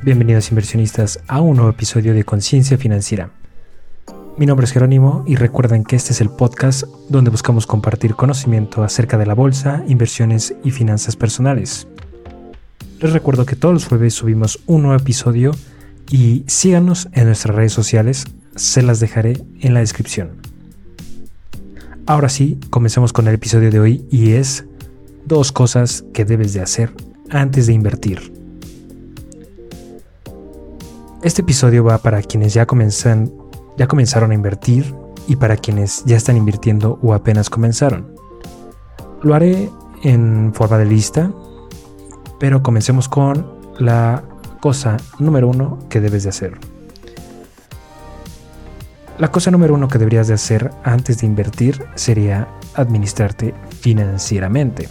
Bienvenidos inversionistas a un nuevo episodio de Conciencia Financiera. Mi nombre es Jerónimo y recuerden que este es el podcast donde buscamos compartir conocimiento acerca de la bolsa, inversiones y finanzas personales. Les recuerdo que todos los jueves subimos un nuevo episodio y síganos en nuestras redes sociales, se las dejaré en la descripción. Ahora sí, comencemos con el episodio de hoy y es dos cosas que debes de hacer antes de invertir. Este episodio va para quienes ya, ya comenzaron a invertir y para quienes ya están invirtiendo o apenas comenzaron. Lo haré en forma de lista, pero comencemos con la cosa número uno que debes de hacer. La cosa número uno que deberías de hacer antes de invertir sería administrarte financieramente.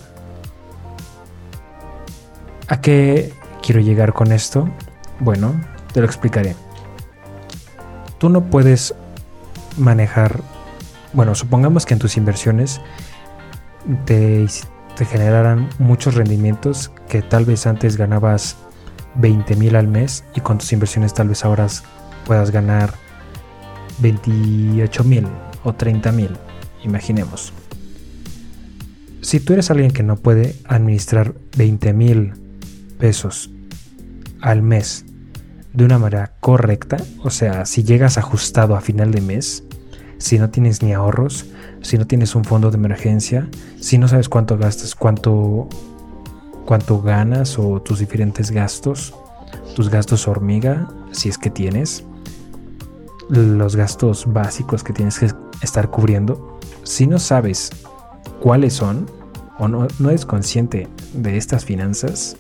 ¿A qué quiero llegar con esto? Bueno, te lo explicaré. Tú no puedes manejar, bueno, supongamos que en tus inversiones te, generaran muchos rendimientos que tal vez antes ganabas 20 mil al mes y con tus inversiones tal vez ahora puedas ganar 28 mil o 30 mil, imaginemos. Si tú eres alguien que no puede administrar 20 mil pesos al mes de una manera correcta, o sea, si llegas ajustado a final de mes, si no tienes ni ahorros, si no tienes un fondo de emergencia, si no sabes cuánto gastas, cuánto, cuánto ganas o tus diferentes gastos, tus gastos hormiga, si es que tienes, los gastos básicos que tienes que estar cubriendo, si no sabes cuáles son o no, no eres consciente de estas finanzas,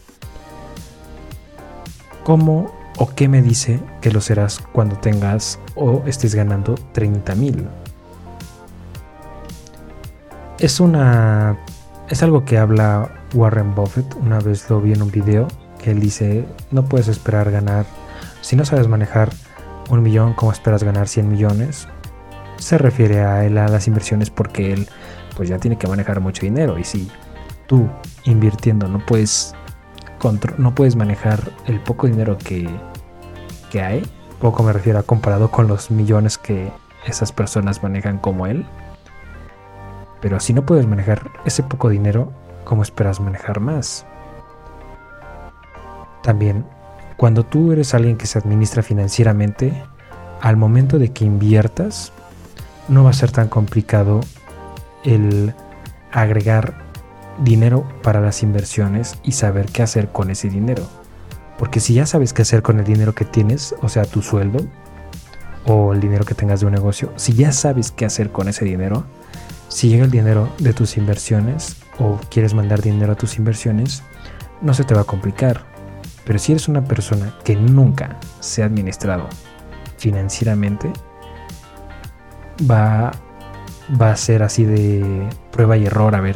¿cómo ¿O qué me dice que lo serás cuando tengas o estés ganando 30 mil? Es una. Es algo que habla Warren Buffett. Una vez lo vi en un video que él dice: No puedes esperar ganar. Si no sabes manejar un millón, ¿cómo esperas ganar 100 millones? Se refiere a él a las inversiones porque él pues ya tiene que manejar mucho dinero. Y si tú invirtiendo no puedes no puedes manejar el poco dinero que, que hay. Poco me refiero a comparado con los millones que esas personas manejan como él. Pero si no puedes manejar ese poco dinero, ¿cómo esperas manejar más? También, cuando tú eres alguien que se administra financieramente, al momento de que inviertas, no va a ser tan complicado el agregar dinero para las inversiones y saber qué hacer con ese dinero. Porque si ya sabes qué hacer con el dinero que tienes, o sea, tu sueldo o el dinero que tengas de un negocio, si ya sabes qué hacer con ese dinero, si llega el dinero de tus inversiones o quieres mandar dinero a tus inversiones, no se te va a complicar. Pero si eres una persona que nunca se ha administrado financieramente, va, va a ser así de prueba y error. A ver,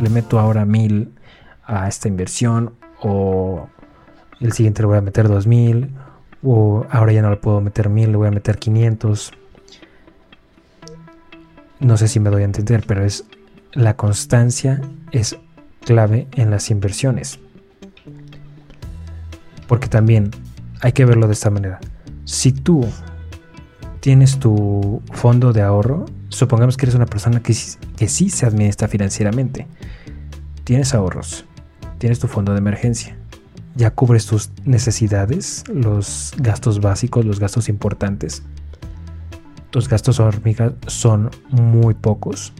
le meto ahora mil a esta inversión o el siguiente le voy a meter 2000 o ahora ya no le puedo meter 1000, le voy a meter 500. No sé si me doy a entender, pero es la constancia es clave en las inversiones. Porque también hay que verlo de esta manera. Si tú tienes tu fondo de ahorro, supongamos que eres una persona que, que sí se administra financieramente. Tienes ahorros, tienes tu fondo de emergencia, ya cubres tus necesidades, los gastos básicos, los gastos importantes. Tus gastos hormigas son muy pocos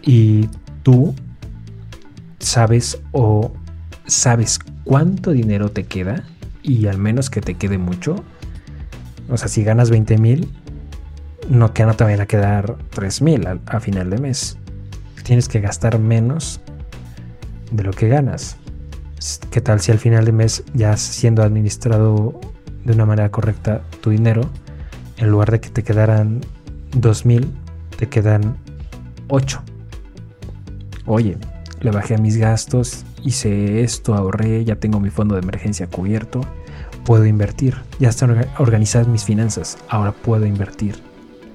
y tú sabes o sabes cuánto dinero te queda y al menos que te quede mucho. O sea, si ganas 20 mil, no, que no te a quedar 3 mil a final de mes. Tienes que gastar menos de lo que ganas. ¿Qué tal si al final de mes ya siendo administrado de una manera correcta tu dinero, en lugar de que te quedaran 2000, te quedan 8? Oye, le bajé mis gastos, hice esto, ahorré, ya tengo mi fondo de emergencia cubierto, puedo invertir, ya están organizadas mis finanzas, ahora puedo invertir.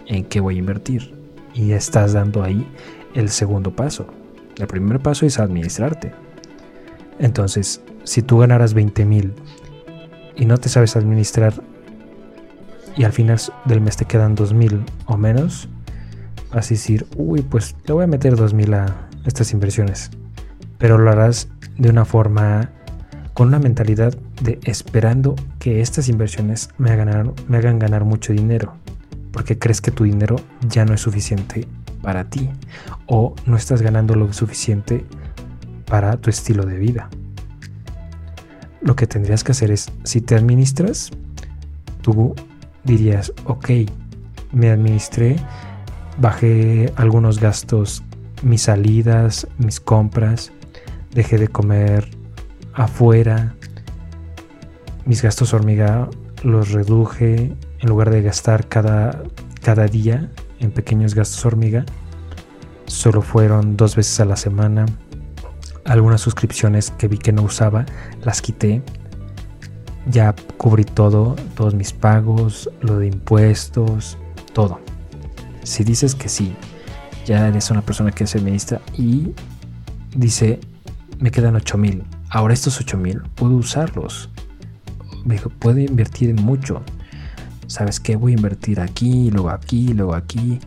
¿En qué voy a invertir? Y estás dando ahí el segundo paso. El primer paso es administrarte. Entonces, si tú ganaras 20 mil y no te sabes administrar y al final del mes te quedan 2000 o menos, vas a decir, uy, pues le voy a meter 2000 a estas inversiones. Pero lo harás de una forma con una mentalidad de esperando que estas inversiones me hagan ganar mucho dinero, porque crees que tu dinero ya no es suficiente para ti o no estás ganando lo suficiente para tu estilo de vida. Lo que tendrías que hacer es, si te administras, tú dirías, ok, me administré, bajé algunos gastos, mis salidas, mis compras, dejé de comer afuera, mis gastos hormiga los reduje en lugar de gastar cada, cada día en pequeños gastos hormiga. Solo fueron dos veces a la semana. Algunas suscripciones que vi que no usaba las quité. Ya cubrí todo, todos mis pagos, lo de impuestos, todo. Si dices que sí, ya eres una persona que se administra y dice, me quedan 8 mil. Ahora estos 8 mil puedo usarlos. Puedo invertir en mucho. ¿Sabes qué? Voy a invertir aquí, luego aquí, luego aquí.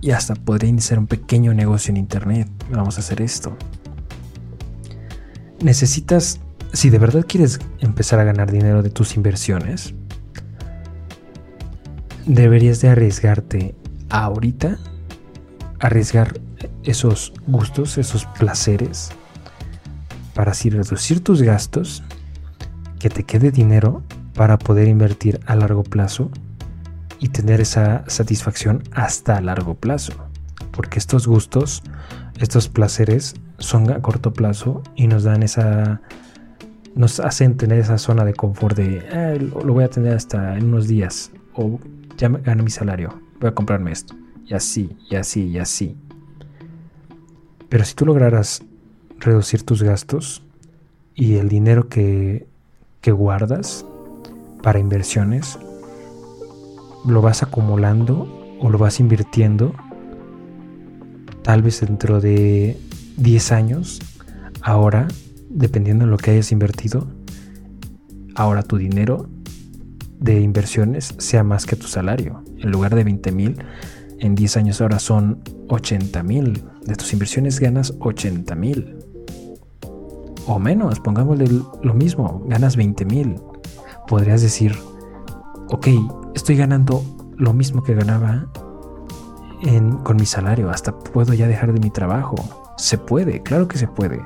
Y hasta podría iniciar un pequeño negocio en internet. Vamos a hacer esto. Necesitas, si de verdad quieres empezar a ganar dinero de tus inversiones, deberías de arriesgarte ahorita, arriesgar esos gustos, esos placeres, para así reducir tus gastos, que te quede dinero para poder invertir a largo plazo y tener esa satisfacción hasta a largo plazo. Porque estos gustos, estos placeres son a corto plazo y nos dan esa nos hacen tener esa zona de confort de ah, lo voy a tener hasta en unos días o ya gano mi salario, voy a comprarme esto y así, y así, y así. Pero si tú lograras reducir tus gastos y el dinero que, que guardas para inversiones, lo vas acumulando o lo vas invirtiendo, tal vez dentro de 10 años, ahora, dependiendo en lo que hayas invertido, ahora tu dinero de inversiones sea más que tu salario. En lugar de 20 mil, en 10 años ahora son 80 mil. De tus inversiones ganas 80 mil. O menos, pongámosle lo mismo, ganas 20 mil. Podrías decir, ok, estoy ganando lo mismo que ganaba con mi salario, hasta puedo ya dejar de mi trabajo. Se puede, claro que se puede.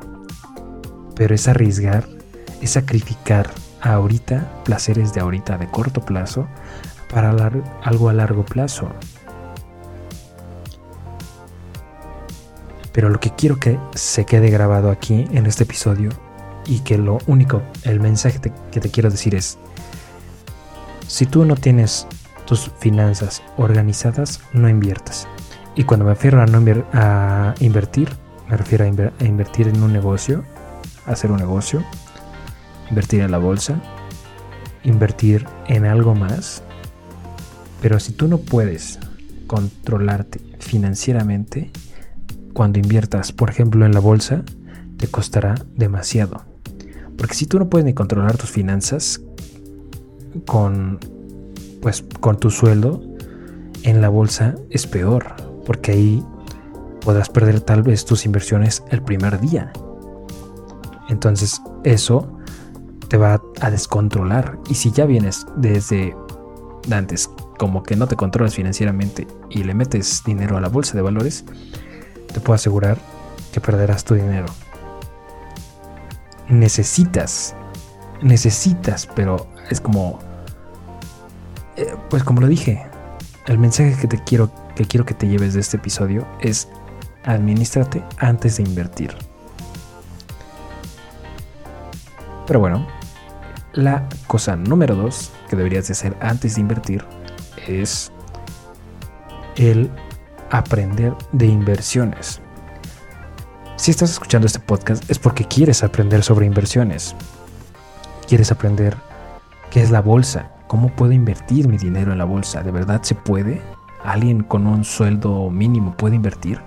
Pero es arriesgar, es sacrificar ahorita placeres de ahorita de corto plazo para algo a largo plazo. Pero lo que quiero que se quede grabado aquí en este episodio y que lo único, el mensaje que te quiero decir es, si tú no tienes tus finanzas organizadas, no inviertas. Y cuando me refiero a, no invertir, me refiero a, a invertir en un negocio, hacer un negocio, invertir en la bolsa, invertir en algo más. Pero si tú no puedes controlarte financieramente, cuando inviertas, por ejemplo, en la bolsa, te costará demasiado. Porque si tú no puedes ni controlar tus finanzas con pues con tu sueldo en la bolsa es peor, porque ahí podrás perder tal vez tus inversiones el primer día. Entonces, eso te va a descontrolar y si ya vienes desde antes como que no te controlas financieramente y le metes dinero a la bolsa de valores, te puedo asegurar que perderás tu dinero. Necesitas, necesitas, pero es como, eh, pues como lo dije, el mensaje que te quiero, que quiero que te lleves de este episodio es administrate antes de invertir. Pero bueno, la cosa número dos que deberías de hacer antes de invertir es el aprender de inversiones. Si estás escuchando este podcast es porque quieres aprender sobre inversiones. Quieres aprender qué es la bolsa, cómo puedo invertir mi dinero en la bolsa. ¿De verdad se puede? ¿Alguien con un sueldo mínimo puede invertir?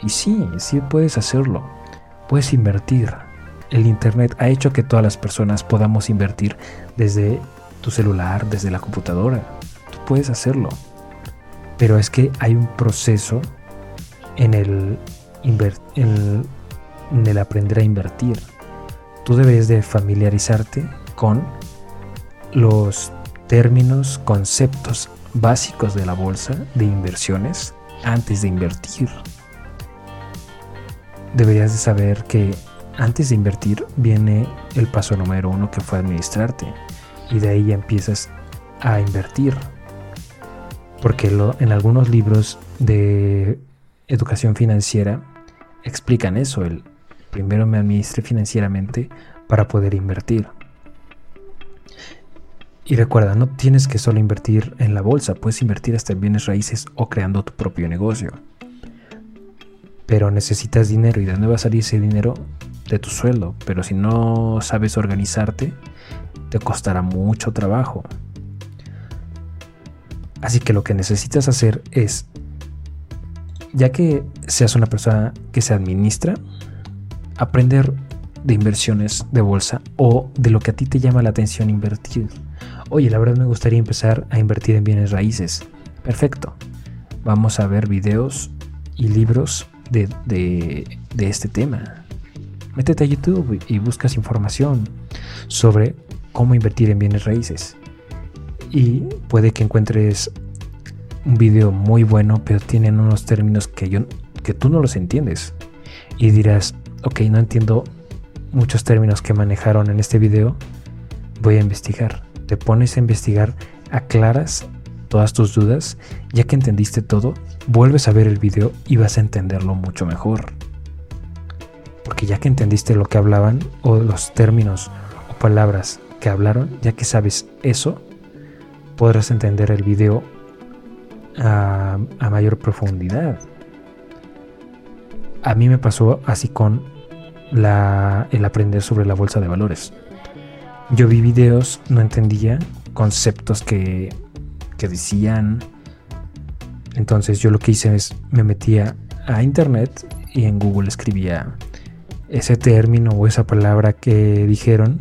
Y sí, sí puedes hacerlo. Puedes invertir. El Internet ha hecho que todas las personas podamos invertir desde tu celular, desde la computadora. Tú puedes hacerlo. Pero es que hay un proceso en el, en el aprender a invertir. Tú debes de familiarizarte con los términos, conceptos básicos de la bolsa de inversiones antes de invertir. Deberías de saber que antes de invertir viene el paso número uno que fue administrarte y de ahí ya empiezas a invertir. Porque en algunos libros de educación financiera explican eso, el primero me administre financieramente para poder invertir. Y recuerda, no tienes que solo invertir en la bolsa, puedes invertir hasta en bienes raíces o creando tu propio negocio. Pero necesitas dinero y de dónde va a salir ese dinero de tu sueldo. Pero si no sabes organizarte, te costará mucho trabajo. Así que lo que necesitas hacer es, ya que seas una persona que se administra, aprender de inversiones de bolsa o de lo que a ti te llama la atención invertir Oye, la verdad me gustaría empezar a invertir en bienes raíces. Perfecto. Vamos a ver videos y libros de, este tema. Métete a YouTube y buscas información sobre cómo invertir en bienes raíces. Y puede que encuentres un video muy bueno, pero tienen unos términos que, yo, que tú no los entiendes. Y dirás, ok, no entiendo muchos términos que manejaron en este video, voy a investigar te pones a investigar, aclaras todas tus dudas, ya que entendiste todo, vuelves a ver el video y vas a entenderlo mucho mejor. Porque ya que entendiste lo que hablaban o los términos o palabras que hablaron, ya que sabes eso, podrás entender el video a, mayor profundidad. A mí me pasó así con el aprender sobre la bolsa de valores. Yo vi videos, no entendía conceptos que, que decían. Entonces yo lo que hice es me metía a internet y en Google escribía ese término o esa palabra que dijeron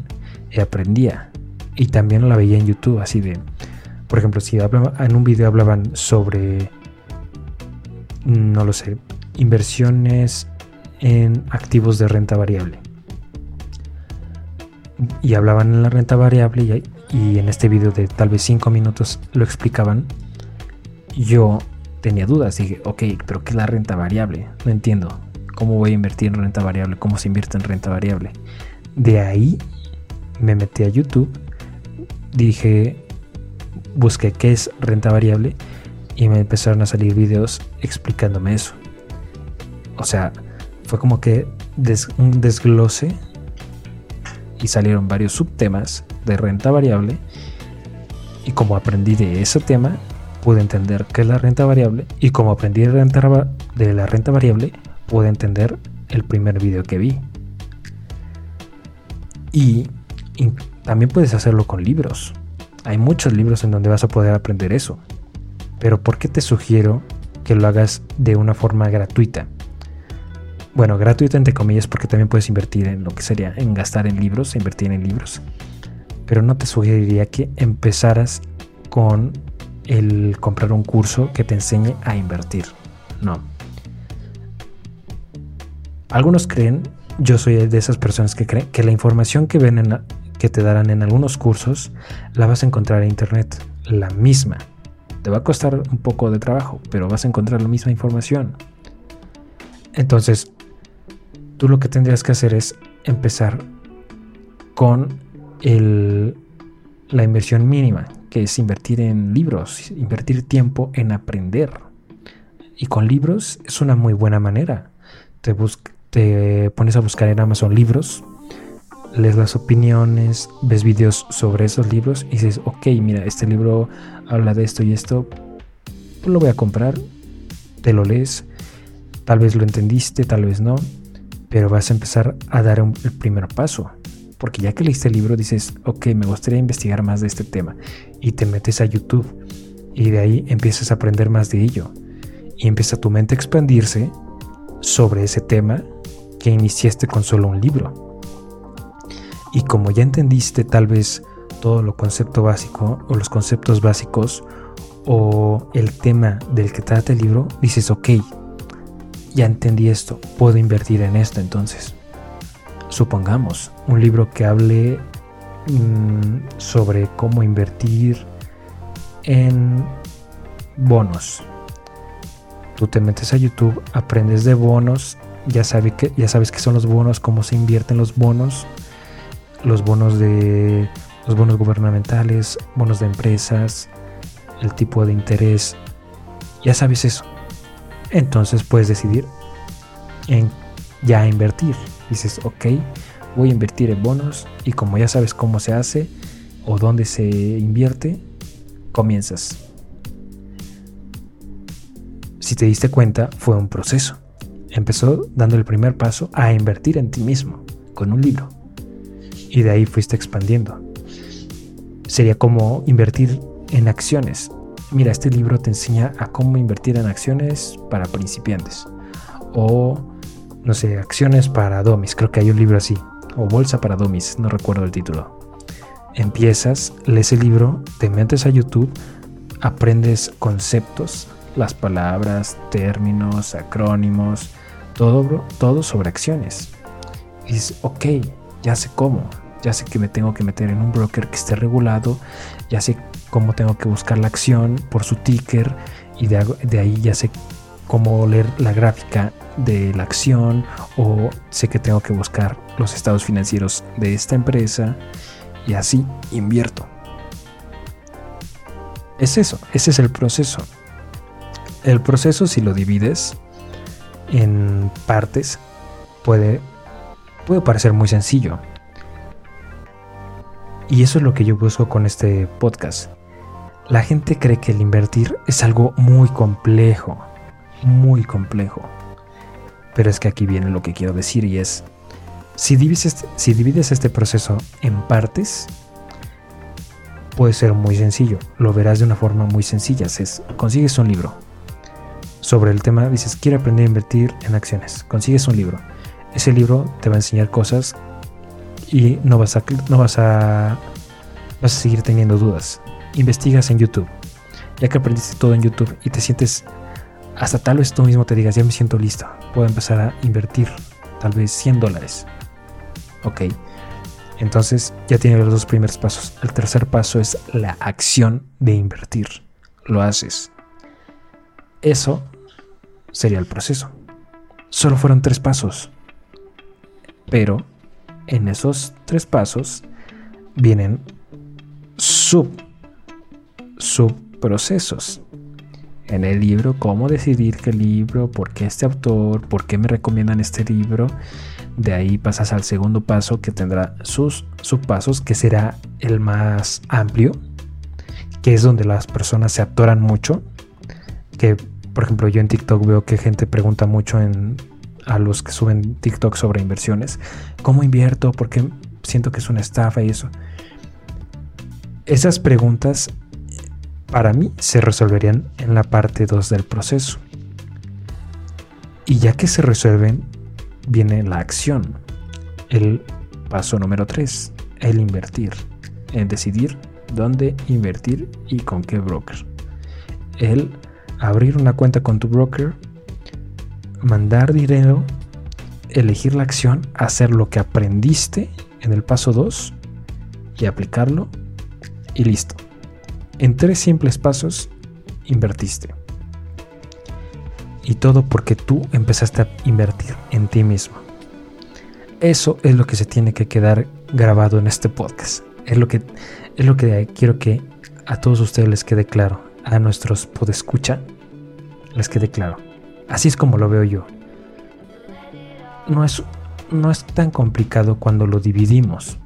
y aprendía. Y también la veía en YouTube, así de, por ejemplo, si en un video hablaban sobre, no lo sé, inversiones en activos de renta variable y hablaban en la renta variable y, en este video de tal vez 5 minutos lo explicaban, yo tenía dudas. Dije, ok, pero ¿qué es la renta variable? No entiendo. ¿Cómo voy a invertir en renta variable? ¿Cómo se invierte en renta variable? De ahí me metí a YouTube, dije, busqué qué es renta variable y me empezaron a salir videos explicándome eso. O sea, fue como que un desglose y salieron varios subtemas de renta variable y como aprendí de ese tema pude entender qué es la renta variable y como aprendí de, la renta variable pude entender el primer video que vi. Y, y también puedes hacerlo con libros. Hay muchos libros en donde vas a poder aprender eso. Pero ¿por qué te sugiero que lo hagas de una forma gratuita? Bueno, gratuito entre comillas porque también puedes invertir en lo que sería en gastar en libros, invertir en libros. Pero no te sugeriría que empezaras con el comprar un curso que te enseñe a invertir. No. Algunos creen, yo soy de esas personas que creen que la información que ven en que te darán en algunos cursos la vas a encontrar en internet, la misma. Te va a costar un poco de trabajo, pero vas a encontrar la misma información. Entonces, tú lo que tendrías que hacer es empezar con la inversión mínima, que es invertir en libros, invertir tiempo en aprender. Y con libros es una muy buena manera. Te, te pones a buscar en Amazon libros, lees las opiniones, ves videos sobre esos libros y dices, ok, mira, este libro habla de esto y esto, lo voy a comprar, te lo lees, tal vez lo entendiste, tal vez no, pero vas a empezar a dar el primer paso. Porque ya que leíste el libro dices, ok, me gustaría investigar más de este tema. Y te metes a YouTube y de ahí empiezas a aprender más de ello. Y empieza tu mente a expandirse sobre ese tema que iniciaste con solo un libro. Y como ya entendiste tal vez todo lo concepto básico o los conceptos básicos o el tema del que trata el libro, dices, ok, ya entendí esto, puedo invertir en esto entonces. Supongamos un libro que hable mm, sobre cómo invertir en bonos. Tú te metes a YouTube, aprendes de bonos, ya, sabe que, ya sabes qué son los bonos, cómo se invierten los bonos, los bonos de los bonos gubernamentales, bonos de empresas, el tipo de interés. Ya sabes eso. Entonces puedes decidir en ya invertir. Dices, ok, voy a invertir en bonos y como ya sabes cómo se hace o dónde se invierte, comienzas. Si te diste cuenta, fue un proceso. Empezó dando el primer paso a invertir en ti mismo, con un libro. Y de ahí fuiste expandiendo. Sería como invertir en acciones. Mira, este libro te enseña a cómo invertir en acciones para principiantes. O, no sé, acciones para domis. Creo que hay un libro así. O bolsa para domis. No recuerdo el título. Empiezas, lees el libro, te metes a YouTube, aprendes conceptos, las palabras, términos, acrónimos, todo, todo sobre acciones. Y dices, ok, ya sé cómo, ya sé que me tengo que meter en un broker que esté regulado, ya sé cómo tengo que buscar la acción por su ticker y de, ahí ya sé cómo leer la gráfica de la acción o sé que tengo que buscar los estados financieros de esta empresa y así invierto. Es eso, ese es el proceso. El proceso si lo divides en partes puede, puede parecer muy sencillo, y eso es lo que yo busco con este podcast. La gente cree que el invertir es algo muy complejo, muy complejo. Pero es que aquí viene lo que quiero decir y es, si divides este, si divides este proceso en partes, puede ser muy sencillo. Lo verás de una forma muy sencilla. Es, consigues un libro sobre el tema, dices, quiero aprender a invertir en acciones. Consigues un libro. Ese libro te va a enseñar cosas y no vas a, no vas a, vas a seguir teniendo dudas. Investigas en YouTube. Ya que aprendiste todo en YouTube y te sientes, hasta tal vez tú mismo te digas, ya me siento listo, puedo empezar a invertir tal vez 100 dólares. Ok. Entonces ya tienes los dos primeros pasos. El tercer paso es la acción de invertir. Lo haces. Eso sería el proceso. Solo fueron tres pasos. Pero en esos tres pasos vienen sub, subprocesos. En el libro, cómo decidir qué libro, por qué este autor, por qué me recomiendan este libro. De ahí pasas al segundo paso que tendrá sus subpasos, que será el más amplio, que es donde las personas se atoran mucho. Que, por ejemplo, yo en TikTok veo que gente pregunta mucho en a los que suben TikTok sobre inversiones. ¿Cómo invierto? Porque siento que es una estafa y eso. Esas preguntas para mí se resolverían en la parte 2 del proceso. Y ya que se resuelven, viene la acción. El paso número 3, el invertir. En decidir dónde invertir y con qué broker. El abrir una cuenta con tu broker mandar dinero, elegir la acción, hacer lo que aprendiste en el paso 2 y aplicarlo y listo. En tres simples pasos invertiste. Y todo porque tú empezaste a invertir en ti mismo. Eso es lo que se tiene que quedar grabado en este podcast. Es lo que, es lo que quiero que a todos ustedes les quede claro. A nuestros podescucha les quede claro. Así es como lo veo yo. No es, no es tan complicado cuando lo dividimos.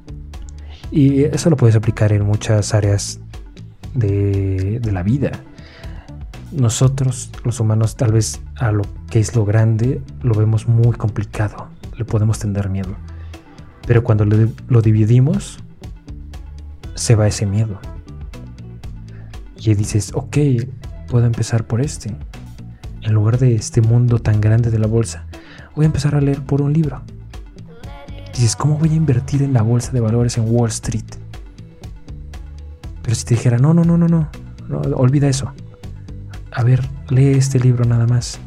Y eso lo puedes aplicar en muchas áreas de, la vida. Nosotros, los humanos, tal vez a lo que es lo grande, lo vemos muy complicado. Le podemos tener miedo. Pero cuando lo, lo dividimos, se va ese miedo. Y dices, ok, puedo empezar por este en lugar de este mundo tan grande de la bolsa, voy a empezar a leer por un libro. Dices, ¿cómo voy a invertir en la bolsa de valores en Wall Street? Pero si te dijera, no, no, no, no, no, no olvida eso. A ver, lee este libro nada más.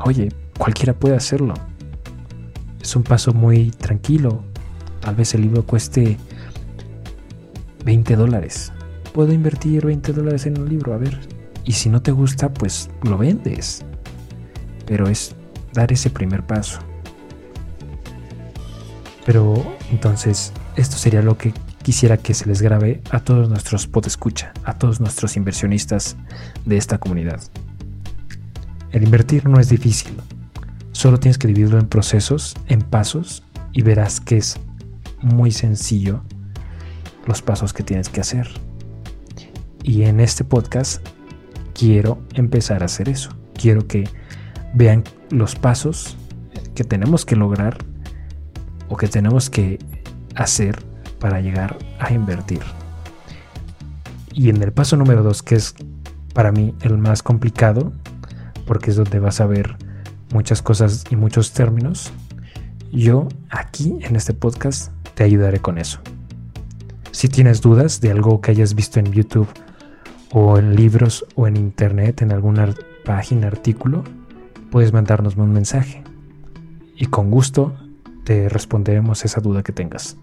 Oye, cualquiera puede hacerlo. Es un paso muy tranquilo. Tal vez el libro cueste 20 dólares. Puedo invertir 20 dólares en un libro, a ver. Y si no te gusta, pues lo vendes. Pero es dar ese primer paso. Pero entonces, esto sería lo que quisiera que se les grabe a todos nuestros escucha, a todos nuestros inversionistas de esta comunidad. El invertir no es difícil. Solo tienes que dividirlo en procesos, en pasos, y verás que es muy sencillo los pasos que tienes que hacer. Y en este podcast quiero empezar a hacer eso. Quiero que vean los pasos que tenemos que lograr o que tenemos que hacer para llegar a invertir. Y en el paso número dos, que es para mí el más complicado, porque es donde vas a ver muchas cosas y muchos términos, yo aquí en este podcast te ayudaré con eso. Si tienes dudas de algo que hayas visto en YouTube o en libros o en internet, en alguna página, artículo, puedes mandarnos un mensaje y con gusto te responderemos esa duda que tengas.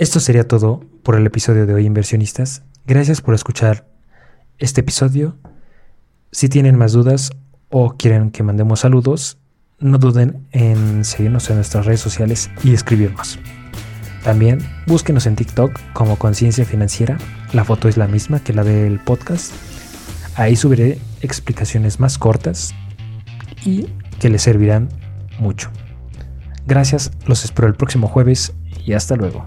Esto sería todo por el episodio de hoy, inversionistas. Gracias por escuchar este episodio. Si tienen más dudas o quieren que mandemos saludos, no duden en seguirnos en nuestras redes sociales y escribirnos. También búsquenos en TikTok como Conciencia Financiera. La foto es la misma que la del podcast. Ahí subiré explicaciones más cortas y que les servirán mucho. Gracias, los espero el próximo jueves y hasta luego.